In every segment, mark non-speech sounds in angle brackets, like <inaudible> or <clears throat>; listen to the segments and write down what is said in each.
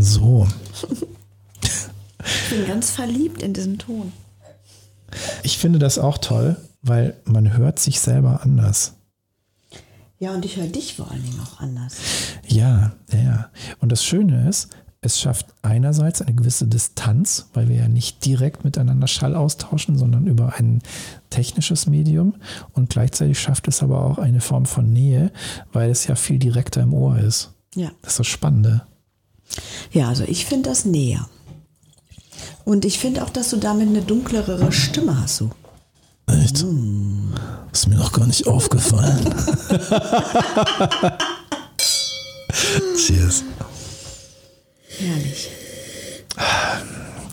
So. Ich bin ganz verliebt in diesen Ton. Ich finde das auch toll, weil man hört sich selber anders. Ja, und ich höre dich vor allen Dingen auch anders. Ja, ja, ja. Und das Schöne ist, es schafft einerseits eine gewisse Distanz, weil wir ja nicht direkt miteinander Schall austauschen, sondern über ein technisches Medium. Und gleichzeitig schafft es aber auch eine Form von Nähe, weil es ja viel direkter im Ohr ist. Ja. Das ist das Spannende. Ja, also ich finde das näher. Und ich finde auch, dass du damit eine dunklere Stimme hast. So. Echt? Ist mir noch gar nicht aufgefallen. <laughs> Cheers. Herrlich.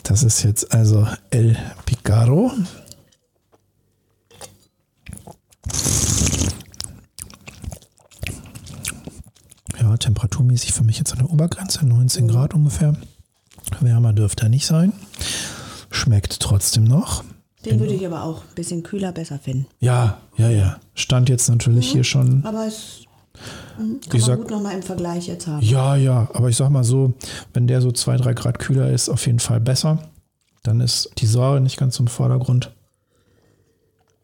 Das ist jetzt also El Picaro. Ja, temperaturmäßig für mich jetzt an der Obergrenze, 19 Grad ungefähr. Wärmer dürfte er nicht sein. Schmeckt trotzdem noch. Den würde ich aber auch ein bisschen kühler besser finden. Ja, ja, ja. Stand jetzt natürlich hier schon. Aber es hm, kann Ich man sag- gut nochmal im Vergleich jetzt haben. Ja, ja, aber ich sag mal so, wenn der so 2, 3 Grad kühler ist, auf jeden Fall besser. Dann ist die Säure nicht ganz im Vordergrund.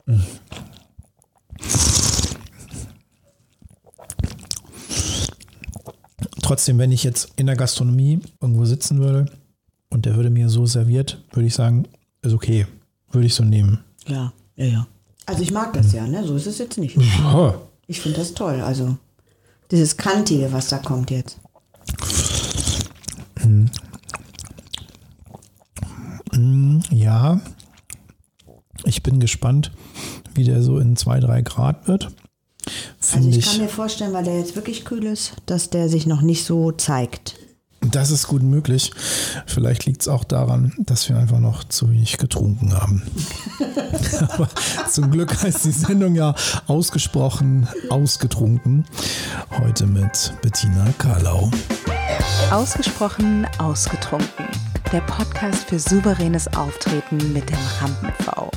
Mm. Trotzdem, wenn ich jetzt in der Gastronomie irgendwo sitzen würde und der würde mir so serviert, würde ich sagen, ist okay. Würde ich so nehmen. Ja, ja, ja. Also ich mag das ja, ne? So ist es jetzt nicht. Ja, Ich finde das toll. Also dieses Kantige, was da kommt jetzt. Ja, ich bin gespannt, wie der so in 2, 3 Grad wird. Also ich, kann mir vorstellen, weil der jetzt wirklich kühl ist, dass der sich noch nicht so zeigt. das ist gut möglich. Vielleicht liegt es auch daran, dass wir einfach noch zu wenig getrunken haben. <laughs> Aber zum Glück heißt die Sendung ja ausgesprochen ausgetrunken. Heute mit Bettina Karlau. Ausgesprochen ausgetrunken. Der Podcast für souveränes Auftreten mit dem Rampen-V.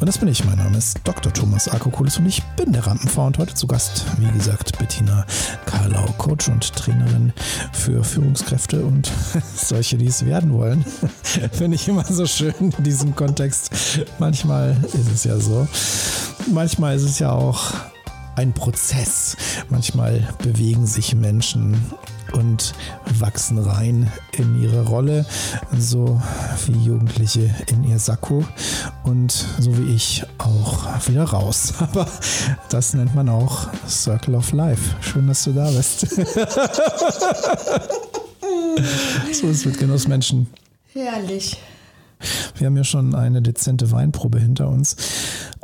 Und das bin ich. Mein Name ist Dr. Thomas Akokulis und ich bin der Rampenfrau und heute zu Gast, wie gesagt, Bettina Karlau, Coach und Trainerin für Führungskräfte und <laughs> solche, die es werden wollen. <laughs> Finde ich immer so schön in diesem Kontext. Manchmal ist es ja so. Manchmal ist es ja auch ein Prozess. Manchmal bewegen sich Menschen und wachsen rein in ihre Rolle, so wie Jugendliche in ihr Sakko und so wie ich auch wieder raus. <laughs> Aber das nennt man auch Circle of Life. Schön, dass du da bist. <laughs> so ist es mit Genussmenschen. Herrlich. Wir haben ja schon eine dezente Weinprobe hinter uns.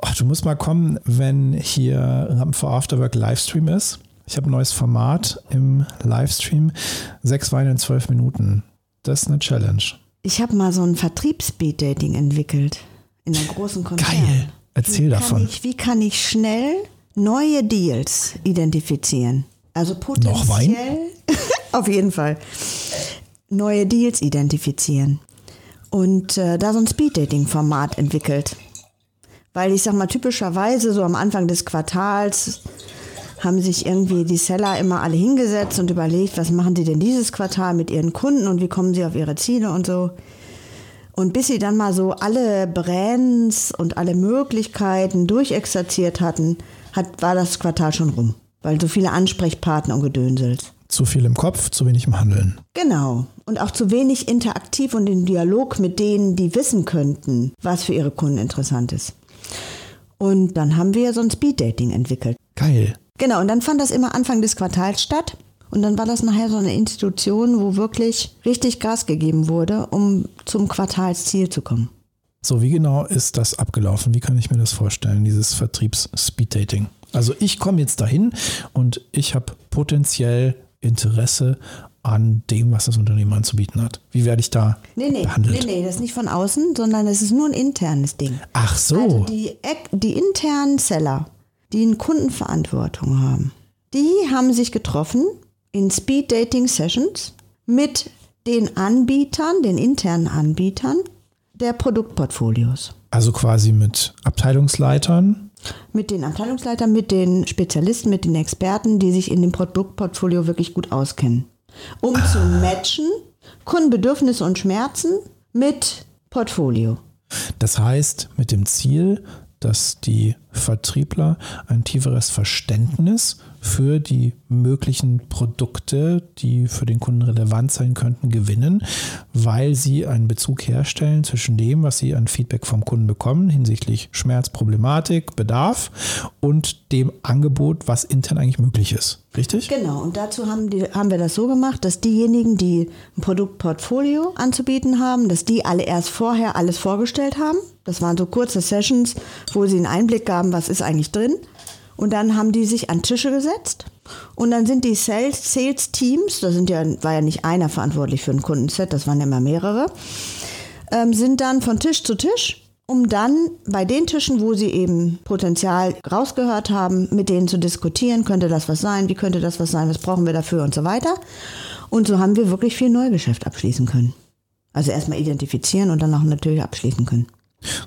Ach, du musst mal kommen, wenn hier Rampen for Afterwork Livestream ist. Ich habe ein neues Format im Livestream. Sechs Weine in zwölf Minuten. Das ist eine Challenge. Ich habe mal so ein Vertriebsspeed-Dating entwickelt. In einer großen Konzern. Geil. Erzähl wie davon. Ich, wie kann ich schnell neue Deals identifizieren? Also potenziell. Noch Wein? <laughs> Auf jeden Fall. Neue Deals identifizieren. Und äh, da so ein Speed-Dating-Format entwickelt. Weil ich sag mal, typischerweise so am Anfang des Quartals haben sich irgendwie die Seller immer alle hingesetzt und überlegt, was machen sie denn dieses Quartal mit ihren Kunden und wie kommen sie auf ihre Ziele und so. Und bis sie dann mal so alle Brands und alle Möglichkeiten durchexerziert hatten, hat, war das Quartal schon rum. Weil so viele Ansprechpartner und Gedönsels. Zu viel im Kopf, zu wenig im Handeln. Genau. Und auch zu wenig interaktiv und im Dialog mit denen, die wissen könnten, was für ihre Kunden interessant ist. Und dann haben wir so ein Speed-Dating entwickelt. Geil. Genau, und dann fand das immer Anfang des Quartals statt. Und dann war das nachher so eine Institution, wo wirklich richtig Gas gegeben wurde, um zum Quartalsziel zu kommen. So, wie genau ist das abgelaufen? Wie kann ich mir das vorstellen, dieses Vertriebs-Speed-Dating? Also ich komme jetzt dahin und ich habe potenziell Interesse an dem, was das Unternehmen anzubieten hat. Wie werde ich da Nee, nee, behandelt? nee, nee, das ist nicht von außen, sondern es ist nur ein internes Ding. Ach so. Also die, die internen Seller, die eine Kundenverantwortung haben, die haben sich getroffen in Speed Dating Sessions mit den Anbietern, den internen Anbietern der Produktportfolios. Also quasi mit Abteilungsleitern. Mit den Abteilungsleitern, mit den Spezialisten, mit den Experten, die sich in dem Produktportfolio wirklich gut auskennen. Um zu matchen, Kundenbedürfnisse und Schmerzen mit Portfolio. Das heißt, mit dem Ziel, dass die Vertriebler ein tieferes Verständnis für die möglichen Produkte, die für den Kunden relevant sein könnten, gewinnen, weil sie einen Bezug herstellen zwischen dem, was sie an Feedback vom Kunden bekommen hinsichtlich Schmerz, Problematik, Bedarf und dem Angebot, was intern eigentlich möglich ist. Richtig? Genau, und dazu haben, die, haben wir das so gemacht, dass diejenigen, die ein Produktportfolio anzubieten haben, dass die alle erst vorher alles vorgestellt haben. Das waren so kurze Sessions, wo sie einen Einblick gaben, was ist eigentlich drin. Und dann haben die sich an Tische gesetzt. Und dann sind die Sales, Sales Teams, da ja, war ja nicht einer verantwortlich für ein Kundenset, das waren ja immer mehrere, ähm, sind dann von Tisch zu Tisch, um dann bei den Tischen, wo sie eben Potenzial rausgehört haben, mit denen zu diskutieren, könnte das was sein, wie könnte das was sein, was brauchen wir dafür und so weiter. Und so haben wir wirklich viel Neugeschäft abschließen können. Also erstmal identifizieren und dann auch natürlich abschließen können.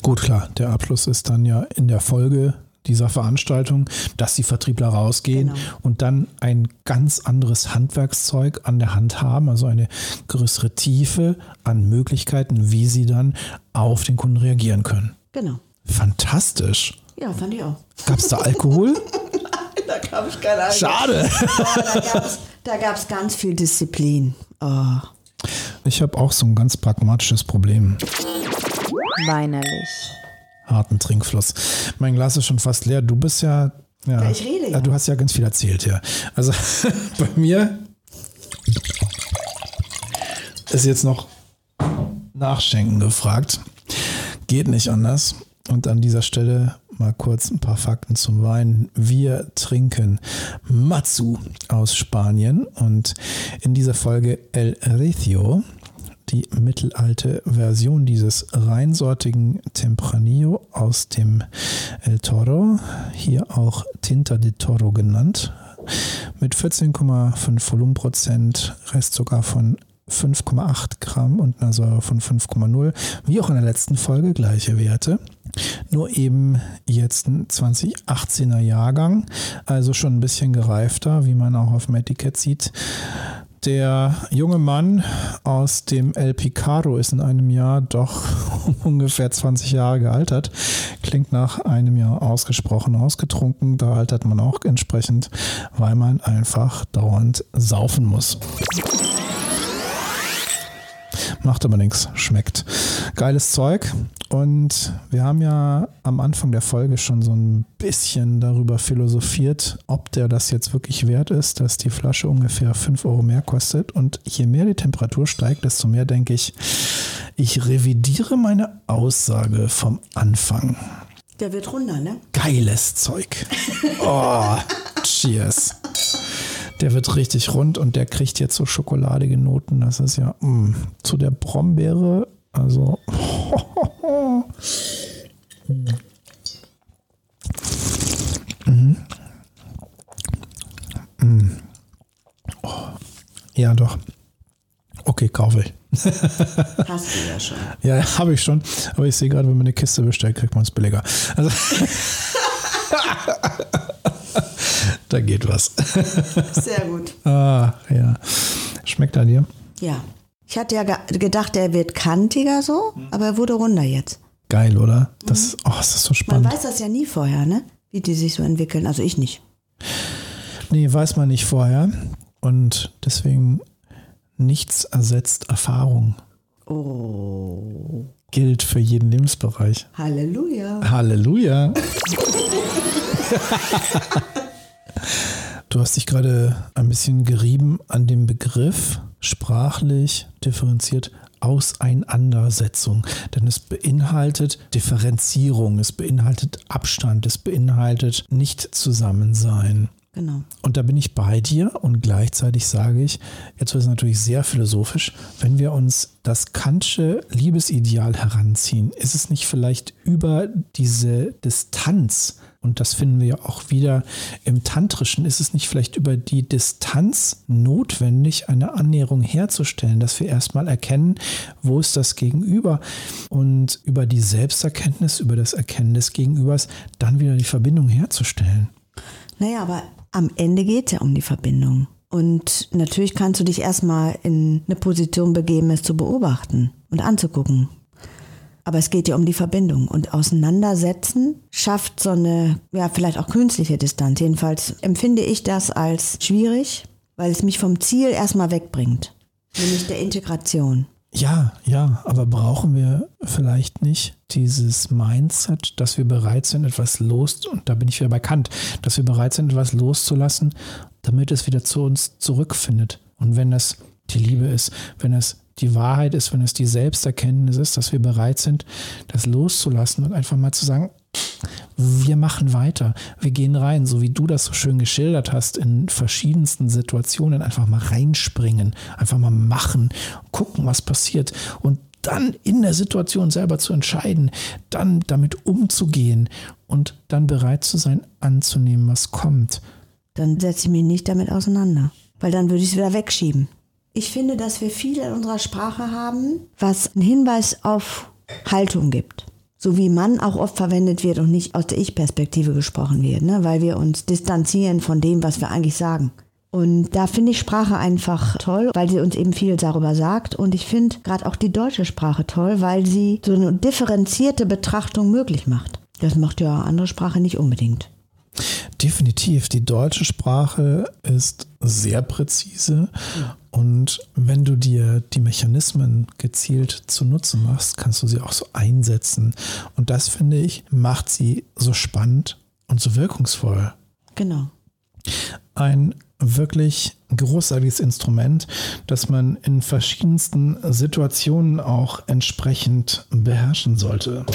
Gut, klar. Der Abschluss ist dann ja in der Folge dieser Veranstaltung, dass die Vertriebler rausgehen Genau. und dann ein ganz anderes Handwerkszeug an der Hand haben, also eine größere Tiefe an Möglichkeiten, wie sie dann auf den Kunden reagieren können. Genau. Fantastisch. Ja, fand ich auch. <laughs> Gab es da Alkohol? Da gab es keine Ahnung. Schade. Da gab's- da gab es ganz viel Disziplin. Oh. Ich habe auch so ein ganz pragmatisches Problem. Weinerlich. Harten Trinkfluss. Mein Glas ist schon fast leer. Du bist ja. Ja, Ja, ich rede ja. Du hast ja ganz viel erzählt, ja. Also <laughs> bei mir ist jetzt noch Nachschenken gefragt. Geht nicht anders. Und an dieser Stelle mal kurz ein paar Fakten zum Wein. Wir trinken Matsu aus Spanien und in dieser Folge El Recio, die mittelalte Version dieses reinsortigen Tempranillo aus dem El Toro, hier auch Tinta de Toro genannt, mit 14,5 Volumenprozent, Restzucker von 5,8 Gramm und einer Säure von 5,0. Wie auch in der letzten Folge gleiche Werte. Nur eben jetzt ein 2018er Jahrgang, also schon ein bisschen gereifter, wie man auch auf dem Etikett sieht. Der junge Mann aus dem El Picaro ist in einem Jahr doch <laughs> ungefähr 20 Jahre gealtert. Klingt nach einem Jahr ausgesprochen ausgetrunken. Da altert man auch entsprechend, weil man einfach dauernd saufen muss. Macht aber nichts, schmeckt. Geiles Zeug. Und wir haben ja am Anfang der Folge schon so ein bisschen darüber philosophiert, ob der das jetzt wirklich wert ist, dass die Flasche ungefähr 5 Euro mehr kostet. Und je mehr die Temperatur steigt, desto mehr denke ich, ich revidiere meine Aussage vom Anfang. Der wird runter, ne? Geiles Zeug. Oh, cheers. Der wird richtig rund und der kriegt jetzt so schokoladige Noten. Das ist ja mm, zu der Brombeere. Also. Mhm. Mm. Oh. Ja, doch. Okay, kaufe ich. Hast du ja schon. <laughs> Ja, habe ich schon. Aber ich sehe gerade, wenn man eine Kiste bestellt, kriegt man es billiger. Also <laughs> da geht was. Sehr gut. <laughs> Ah, ja. Schmeckt er dir? Ja. Ich hatte ja ge gedacht, der wird kantiger so, aber er wurde runder jetzt. Geil, oder? Das, oh, das ist so Man spannend. weiß das ja nie vorher, ne? Wie die sich so entwickeln. Also ich nicht. Nee, weiß man nicht vorher. Und deswegen nichts ersetzt Erfahrung. Oh. Gilt für jeden Lebensbereich. Halleluja. Halleluja. <laughs> Du hast dich gerade ein bisschen gerieben an dem Begriff sprachlich differenziert Auseinandersetzung, denn es beinhaltet Differenzierung, es beinhaltet Abstand, es beinhaltet nicht Zusammensein. Genau. Und da bin ich bei dir und gleichzeitig sage ich, jetzt wird es natürlich sehr philosophisch, wenn wir uns das Kantsche Liebesideal heranziehen, ist es nicht vielleicht über diese Distanz, und das finden wir ja auch wieder im Tantrischen, ist es nicht vielleicht über die Distanz notwendig, eine Annäherung herzustellen, dass wir erstmal erkennen, wo ist das Gegenüber und über die Selbsterkenntnis, über das Erkennen des Gegenübers dann wieder die Verbindung herzustellen. Naja, aber am Ende geht es ja um die Verbindung. Und natürlich kannst du dich erstmal in eine Position begeben, es zu beobachten und anzugucken. Aber es geht ja um die Verbindung. Und auseinandersetzen schafft so eine, ja, vielleicht auch künstliche Distanz. Jedenfalls empfinde ich das als schwierig, weil es mich vom Ziel erstmal wegbringt. Nämlich der Integration. Ja, ja, aber brauchen wir vielleicht nicht dieses Mindset, dass wir bereit sind, etwas los, und da bin ich wieder bei Kant, dass wir bereit sind, etwas loszulassen, damit es wieder zu uns zurückfindet. Und wenn es die Liebe ist, wenn es die Wahrheit ist, wenn es die Selbsterkenntnis ist, dass wir bereit sind, das loszulassen und einfach mal zu sagen, wir machen weiter, wir gehen rein, so wie du das so schön geschildert hast, in verschiedensten Situationen einfach mal reinspringen, einfach mal machen, gucken, was passiert und dann in der Situation selber zu entscheiden, dann damit umzugehen und dann bereit zu sein, anzunehmen, was kommt. Dann setze ich mich nicht damit auseinander, weil dann würde ich es wieder wegschieben. Ich finde, dass wir viel in unserer Sprache haben, was einen Hinweis auf Haltung gibt. So wie Mann auch oft verwendet wird und nicht aus der Ich-Perspektive gesprochen wird, ne? weil wir uns distanzieren von dem, was wir eigentlich sagen. Und da finde ich Sprache einfach toll, weil sie uns eben viel darüber sagt. Und ich finde gerade auch die deutsche Sprache toll, weil sie so eine differenzierte Betrachtung möglich macht. Das macht ja andere Sprache nicht unbedingt. Definitiv. Die deutsche Sprache ist sehr präzise. Und wenn du dir die Mechanismen gezielt zunutze machst, kannst du sie auch so einsetzen. Und das, finde ich, macht sie so spannend und so wirkungsvoll. Genau. Ein wirklich großartiges Instrument, das man in verschiedensten Situationen auch entsprechend beherrschen sollte.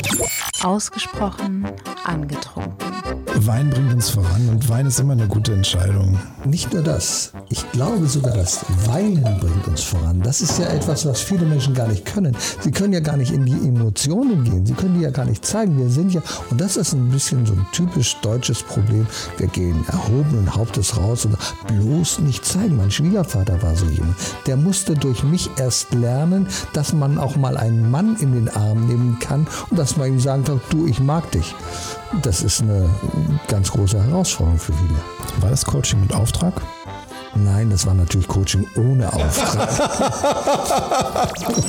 Ausgesprochen angetrunken. Wein bringt uns voran und Wein ist immer eine gute Entscheidung. Nicht nur das, ich glaube sogar, das Weinen bringt uns voran. Das ist ja etwas, was viele Menschen gar nicht können. Sie können ja gar nicht in die Emotionen gehen, sie können die ja gar nicht zeigen. Wir sind ja, und das ist ein bisschen so ein typisch deutsches Problem, wir gehen erhobenen Hauptes raus und bloß nicht zeigen. Mein Schwiegervater war so jemand, der musste durch mich erst lernen, dass man auch mal einen Mann in den Arm nehmen kann und dass man ihm sagen kann, du, ich mag dich. Das ist eine ganz große Herausforderung für viele. War das Coaching mit Auftrag? Nein, das war natürlich Coaching ohne Auftrag. <laughs>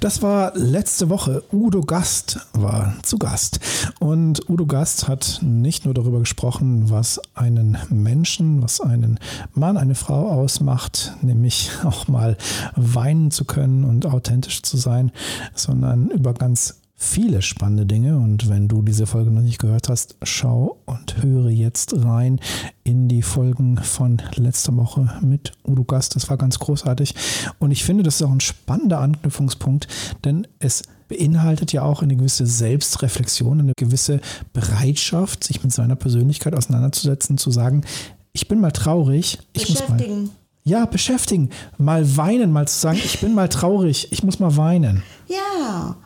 Das war letzte Woche. Udo Gast war zu Gast. Und Udo Gast hat nicht nur darüber gesprochen, was einen Menschen, was einen Mann, eine Frau ausmacht, nämlich auch mal weinen zu können und authentisch zu sein, sondern über ganz viele spannende Dinge. Und wenn du diese Folge noch nicht gehört hast, schau und höre jetzt rein in die Folgen von letzter Woche mit Udo Gast. Das war ganz großartig. Und ich finde, das ist auch ein spannender Anknüpfungspunkt, denn es beinhaltet ja auch eine gewisse Selbstreflexion, eine gewisse Bereitschaft, sich mit seiner Persönlichkeit auseinanderzusetzen, zu sagen, ich bin mal traurig, ich muss mal. Ja, beschäftigen, mal weinen, mal zu sagen, ich bin mal traurig, ich muss mal weinen. Ja,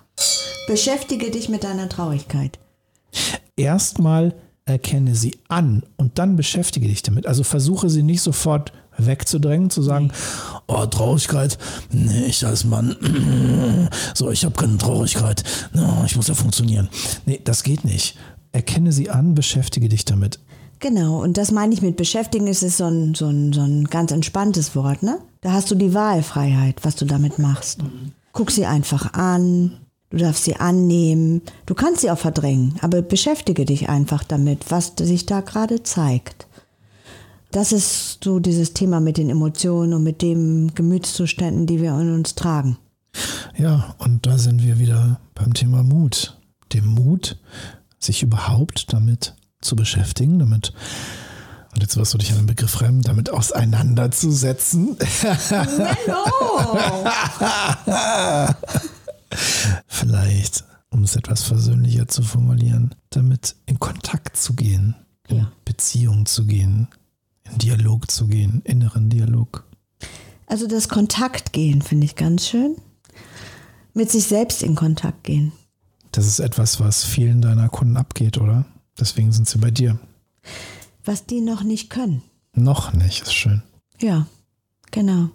Beschäftige dich mit deiner Traurigkeit. Erstmal erkenne sie an und dann beschäftige dich damit. Also versuche sie nicht sofort wegzudrängen, zu sagen, oh, Traurigkeit, nee, ich als Mann, <clears throat> so, ich habe keine Traurigkeit, no, ich muss ja funktionieren. Nee, das geht nicht. Erkenne sie an, beschäftige dich damit. Genau, und das meine ich mit beschäftigen, ist es so ein, so ein, so ein ganz entspanntes Wort, ne? Da hast du die Wahlfreiheit, was du damit machst. Guck sie einfach an, Du darfst sie annehmen. Du kannst sie auch verdrängen, aber beschäftige dich einfach damit, was sich da gerade zeigt. Das ist so dieses Thema mit den Emotionen und mit den Gemütszuständen, die wir in uns tragen. Ja, und da sind wir wieder beim Thema Mut. Dem Mut, sich überhaupt damit zu beschäftigen, damit und jetzt wirst du dich an den Begriff fremd, damit auseinanderzusetzen. <laughs> Mello! <laughs> <laughs> Vielleicht, um es etwas versöhnlicher zu formulieren, damit in Kontakt zu gehen, in ja. Beziehung zu gehen, in Dialog zu gehen, inneren Dialog. Also das Kontaktgehen finde ich ganz schön. Mit sich selbst in Kontakt gehen. Das ist etwas, was vielen deiner Kunden abgeht, oder? Deswegen sind sie bei dir. Was die noch nicht können. Noch nicht, ist schön. Ja, genau.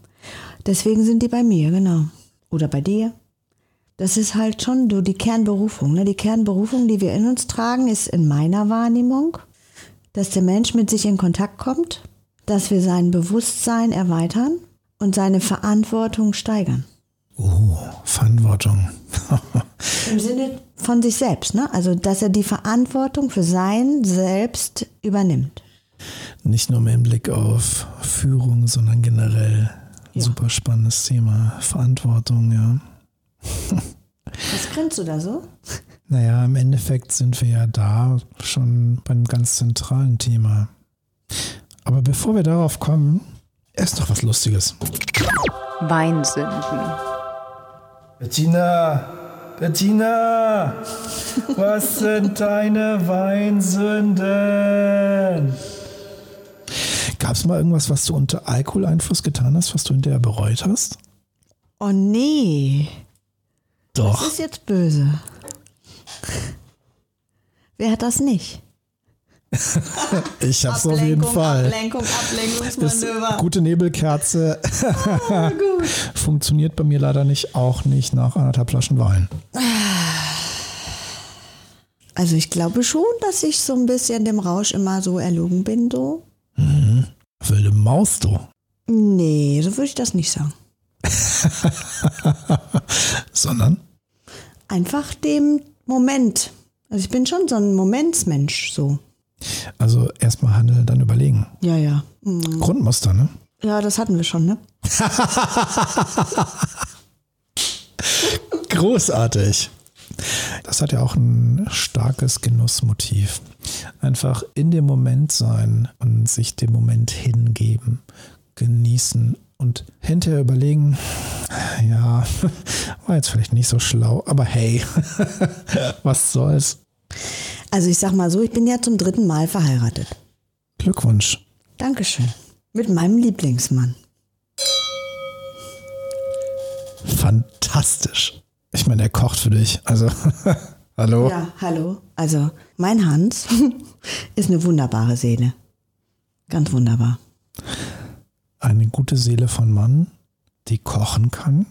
Deswegen sind die bei mir, genau. Oder bei dir. Das ist halt schon so die Kernberufung. Ne? Die Kernberufung, die wir in uns tragen, ist in meiner Wahrnehmung, dass der Mensch mit sich in Kontakt kommt, dass wir sein Bewusstsein erweitern und seine Verantwortung steigern. Oh, Verantwortung. <laughs> Im Sinne von sich selbst, ne? Also, dass er die Verantwortung für sein Selbst übernimmt. Nicht nur mit Blick auf Führung, sondern generell Ja. super spannendes Thema. Verantwortung, ja. <laughs> Was grinst du da so? Naja, im Endeffekt sind wir ja da schon bei einem ganz zentralen Thema. Aber bevor wir darauf kommen, erst noch was Lustiges. Weinsünden. Bettina, Bettina, was sind deine Weinsünden? Gab es mal irgendwas, was du unter Alkoholeinfluss getan hast, was du hinterher bereut hast? Oh nee, das Doch. ist jetzt böse. Wer hat das nicht? Ich hab's auf jeden Fall. Ablenkung, Ist Ablenkungsmanöver. gute Nebelkerze <laughs> funktioniert bei mir leider nicht, auch nicht nach anderthalb Flaschen Wein. Also ich glaube schon, dass ich so ein bisschen dem Rausch immer so erlogen bin, so. Wilde Maus, du. Nee, so würde ich das nicht sagen. <laughs> Sondern? Einfach dem Moment. Also ich bin schon so ein Momentsmensch, so. Also erstmal handeln, dann überlegen. Ja, ja. Hm. Grundmuster, ne? Ja, das hatten wir schon, ne? <laughs> Großartig. Das hat ja auch ein starkes Genussmotiv. Einfach in dem Moment sein und sich dem Moment hingeben, genießen und hinterher überlegen, ja, war jetzt vielleicht nicht so schlau, aber hey, <laughs> was soll's. Also ich sag mal so, ich bin ja zum dritten Mal verheiratet. Glückwunsch. Dankeschön. Mit meinem Lieblingsmann. Fantastisch. Ich meine, er kocht für dich. Also, <laughs> hallo? Ja, hallo. Also, mein Hans <laughs> ist eine wunderbare Seele. Ganz wunderbar. Eine gute Seele von Mann, die kochen kann,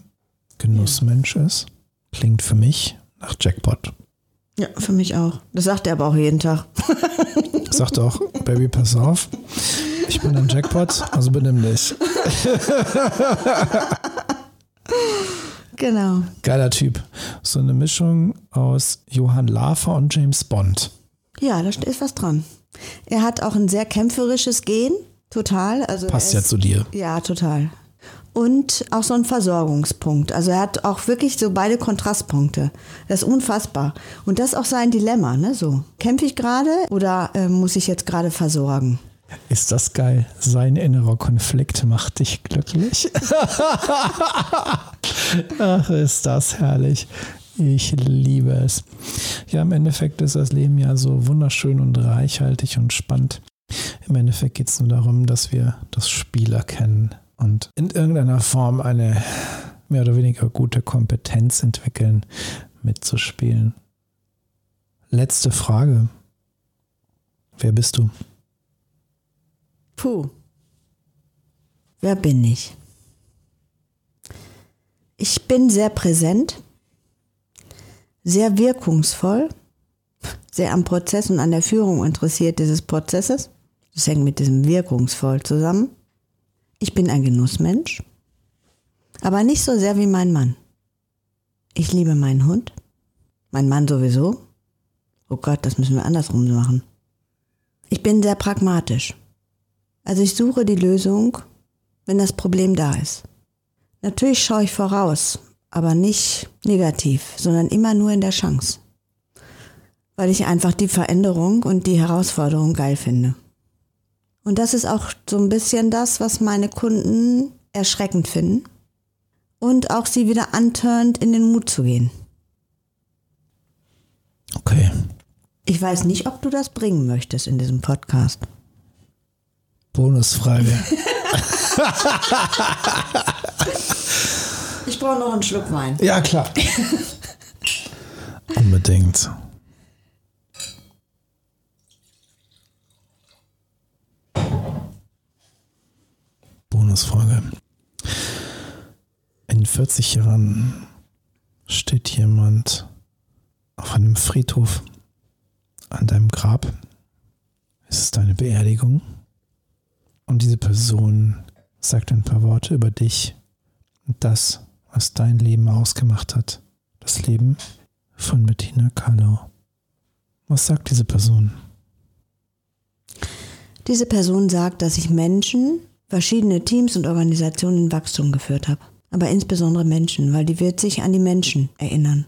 Genussmensch ist, klingt für mich nach Jackpot. Ja, für mich auch. Das sagt er aber auch jeden Tag. <laughs> Sag doch, Baby, pass auf. Ich bin ein Jackpot, also benimm dich. <laughs> Genau. Geiler Typ. So eine Mischung aus Johann Lafer und James Bond. Ja, da ist was dran. Er hat auch ein sehr kämpferisches Gen. Total. Also Passt er ja ist- zu dir. Ja, total. Und auch so ein Versorgungspunkt. Also er hat auch wirklich so beide Kontrastpunkte. Das ist unfassbar. Und das ist auch sein Dilemma, ne? So. Kämpfe ich gerade oder äh, muss ich jetzt gerade versorgen? Ist das geil? Sein innerer Konflikt macht dich glücklich. <laughs> Ach, ist das herrlich. Ich liebe es. Ja, im Endeffekt ist das Leben ja so wunderschön und reichhaltig und spannend. Im Endeffekt geht es nur darum, dass wir das Spiel erkennen und in irgendeiner Form eine mehr oder weniger gute Kompetenz entwickeln, mitzuspielen. Letzte Frage. Wer bist du? Puh. Wer bin ich? Ich bin sehr präsent, sehr wirkungsvoll, sehr am Prozess und an der Führung interessiert dieses Prozesses. Das hängt mit diesem wirkungsvoll zusammen. Ich bin ein Genussmensch, aber nicht so sehr wie mein Mann. Ich liebe meinen Hund, mein Mann sowieso. Oh Gott, das müssen wir andersrum machen. Ich bin sehr pragmatisch. Also ich suche die Lösung, wenn das Problem da ist. Natürlich schaue ich voraus, aber nicht negativ, sondern immer nur in der Chance. Weil ich einfach die Veränderung und die Herausforderung geil finde. Und das ist auch so ein bisschen das, was meine Kunden erschreckend finden. Und auch sie wieder anturnt, in den Mut zu gehen. Okay. Ich weiß nicht, ob du das bringen möchtest in diesem Podcast. Bonusfrage. Ich brauche noch einen Schluck Wein. Ja, klar. <laughs> Unbedingt. Bonusfrage. In 40 Jahren steht jemand auf einem Friedhof an deinem Grab. Es ist deine Beerdigung. Und diese Person sagt ein paar Worte über dich und das, was dein Leben ausgemacht hat. Das Leben von Bettina Karlau. Was sagt diese Person? Diese Person sagt, dass ich Menschen, verschiedene Teams und Organisationen in Wachstum geführt habe. Aber insbesondere Menschen, weil die wird sich an die Menschen erinnern.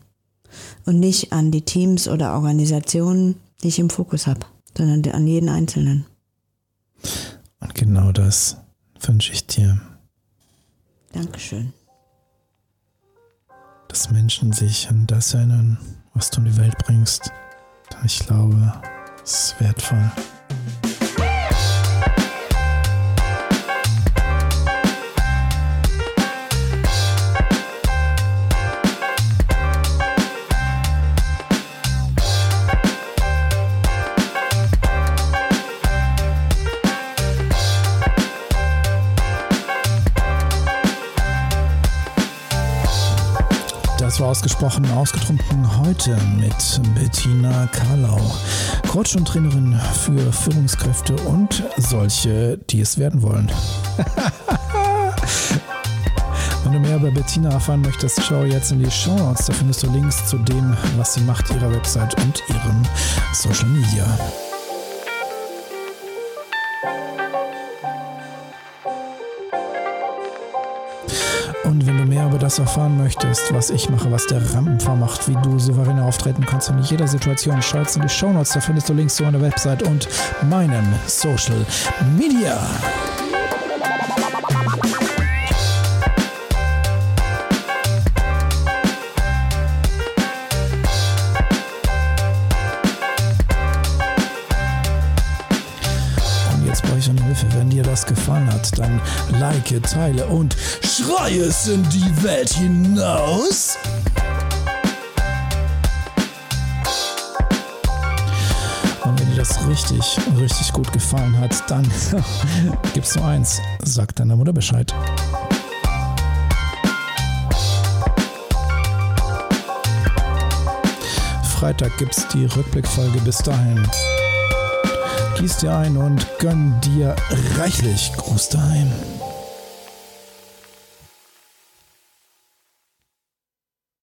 Und nicht an die Teams oder Organisationen, die ich im Fokus habe, sondern an jeden Einzelnen. Und genau das wünsche ich dir. Dankeschön. Dass Menschen sich an das erinnern, was du in die Welt bringst. Ich glaube, es ist wertvoll. Ausgesprochen ausgetrunken heute mit Bettina Karlau, Coach und Trainerin für Führungskräfte und solche, die es werden wollen. <laughs> Wenn du mehr über Bettina erfahren möchtest, schau jetzt in die Show Notes. Da findest du Links zu dem, was sie macht, ihrer Website und ihrem Social Media. Das erfahren möchtest, was ich mache, was der Rampenfahr macht, wie du souverän auftreten kannst in jeder Situation, schau in die Show Notes. Da findest du Links zu meiner Website und meinem Social Media. Und jetzt brauche ich eine Hilfe. Wenn dir das gefallen hat, dann like, teile und schrei es in die Welt hinaus. Und wenn dir das richtig, richtig gut gefallen hat, dann <laughs> gibt's nur eins. Sag deiner Mutter Bescheid. Freitag gibt's die Rückblickfolge. Bis dahin. Gieß dir ein und gönn dir reichlich. Gruß daheim.